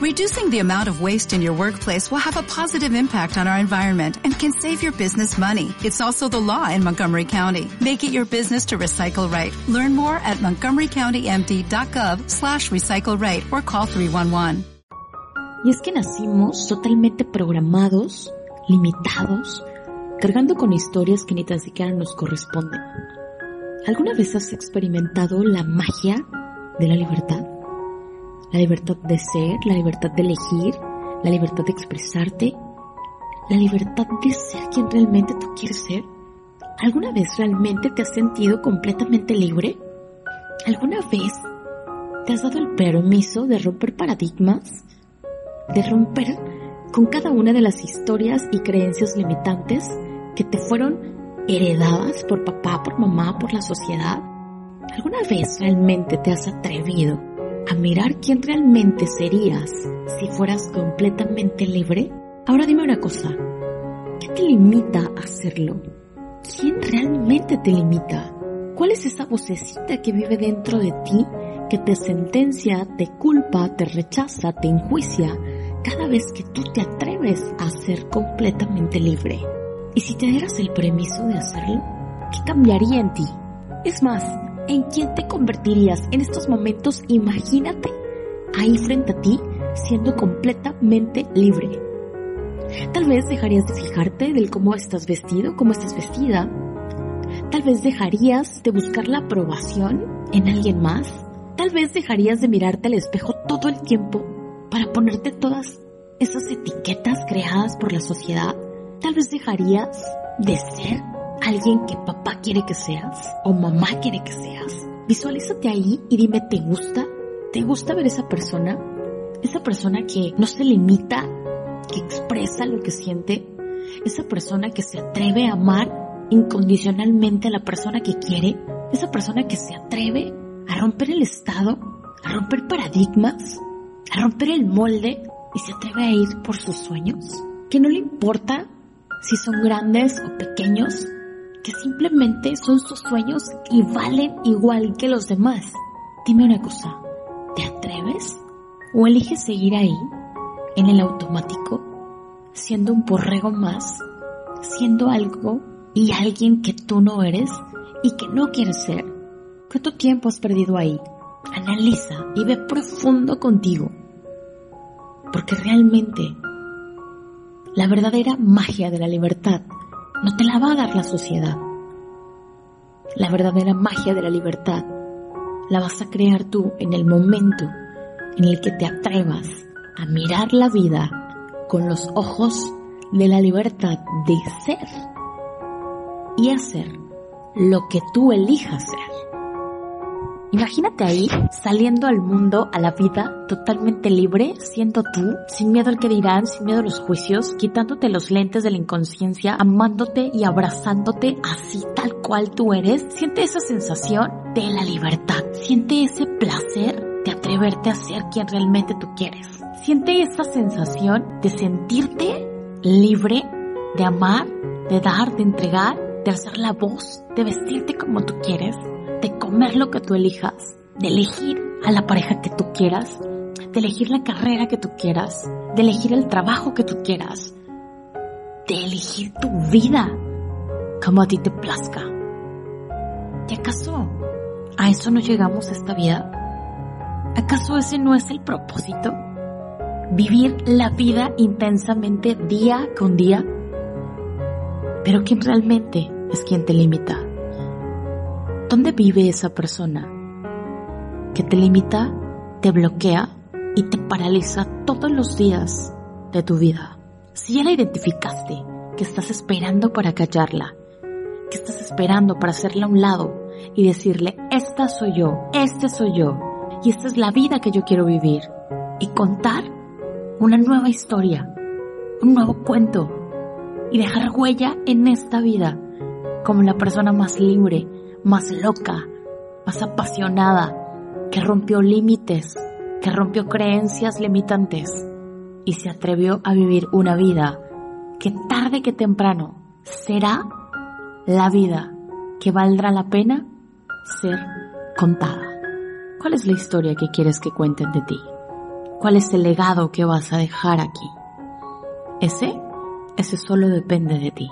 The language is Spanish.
Reducing the amount of waste in your workplace will have a positive impact on our environment and can save your business money. It's also the law in Montgomery County. Make it your business to recycle right. Learn more at montgomerycountymd.gov slash recycle right or call 311. Y es que nacimos totalmente programados, limitados, cargando con historias que ni tan siquiera nos corresponden. ¿Alguna vez has experimentado la magia de la libertad? La libertad de ser, la libertad de elegir, la libertad de expresarte, la libertad de ser quien realmente tú quieres ser. ¿Alguna vez realmente te has sentido completamente libre? ¿Alguna vez te has dado el permiso de romper paradigmas? De romper con cada una de las historias y creencias limitantes que te fueron heredadas por papá, por mamá, por la sociedad? ¿Alguna vez realmente te has atrevido a mirar quién realmente serías si fueras completamente libre? Ahora dime una cosa, ¿qué te limita a hacerlo? ¿Quién realmente te limita? ¿Cuál es esa vocecita que vive dentro de ti que te sentencia, te culpa, te rechaza, te enjuicia cada vez que tú te atreves a ser completamente libre? Y si te dieras el permiso de hacerlo, ¿qué cambiaría en ti? Es más, ¿en quién te convertirías en estos momentos? Imagínate ahí frente a ti siendo completamente libre. Tal vez dejarías de fijarte del cómo estás vestido, cómo estás vestida. Tal vez dejarías de buscar la aprobación en alguien más. Tal vez dejarías de mirarte al espejo todo el tiempo para ponerte todas esas etiquetas creadas por la sociedad. Tal vez dejarías de ser alguien que papá quiere que seas o mamá quiere que seas. Visualízate ahí y dime, ¿te gusta? ¿Te gusta ver esa persona? Esa persona que no se limita, que expresa lo que siente. Esa persona que se atreve a amar incondicionalmente a la persona que quiere. Esa persona que se atreve a romper el estado, a romper paradigmas, a romper el molde y se atreve a ir por sus sueños. Que no le importa si son grandes o pequeños, que simplemente son sus sueños y valen igual que los demás. Dime una cosa, ¿te atreves? ¿O eliges seguir ahí, en el automático, siendo un borrego más, siendo algo y alguien que tú no eres y que no quieres ser? ¿Cuánto tiempo has perdido ahí? Analiza y ve profundo contigo. Porque realmente la verdadera magia de la libertad no te la va a dar la sociedad. La verdadera magia de la libertad la vas a crear tú en el momento en el que te atrevas a mirar la vida con los ojos de la libertad de ser y hacer lo que tú elijas ser. Imagínate ahí saliendo al mundo, a la vida, totalmente libre, siendo tú, sin miedo al que dirán, sin miedo a los juicios, quitándote los lentes de la inconsciencia, amándote y abrazándote así tal cual tú eres. Siente esa sensación de la libertad. Siente ese placer de atreverte a ser quien realmente tú quieres. Siente esa sensación de sentirte libre, de amar, de dar, de entregar, de alzar la voz, de vestirte como tú quieres de comer lo que tú elijas, de elegir a la pareja que tú quieras, de elegir la carrera que tú quieras, de elegir el trabajo que tú quieras, de elegir tu vida como a ti te plazca. ¿Y acaso a eso no llegamos esta vida? ¿Acaso ese no es el propósito? Vivir la vida intensamente día con día. Pero ¿quién realmente es quien te limita? ¿Dónde vive esa persona que te limita, te bloquea y te paraliza todos los días de tu vida? Si ya la identificaste, que estás esperando para callarla, que estás esperando para hacerla a un lado y decirle, esta soy yo, este soy yo, y esta es la vida que yo quiero vivir, y contar una nueva historia, un nuevo cuento, y dejar huella en esta vida como la persona más libre, más loca, más apasionada, que rompió límites, que rompió creencias limitantes y se atrevió a vivir una vida que tarde que temprano será la vida que valdrá la pena ser contada. ¿Cuál es la historia que quieres que cuenten de ti? cuál es el legado que vas a dejar aquí. Ese, ese solo depende de ti.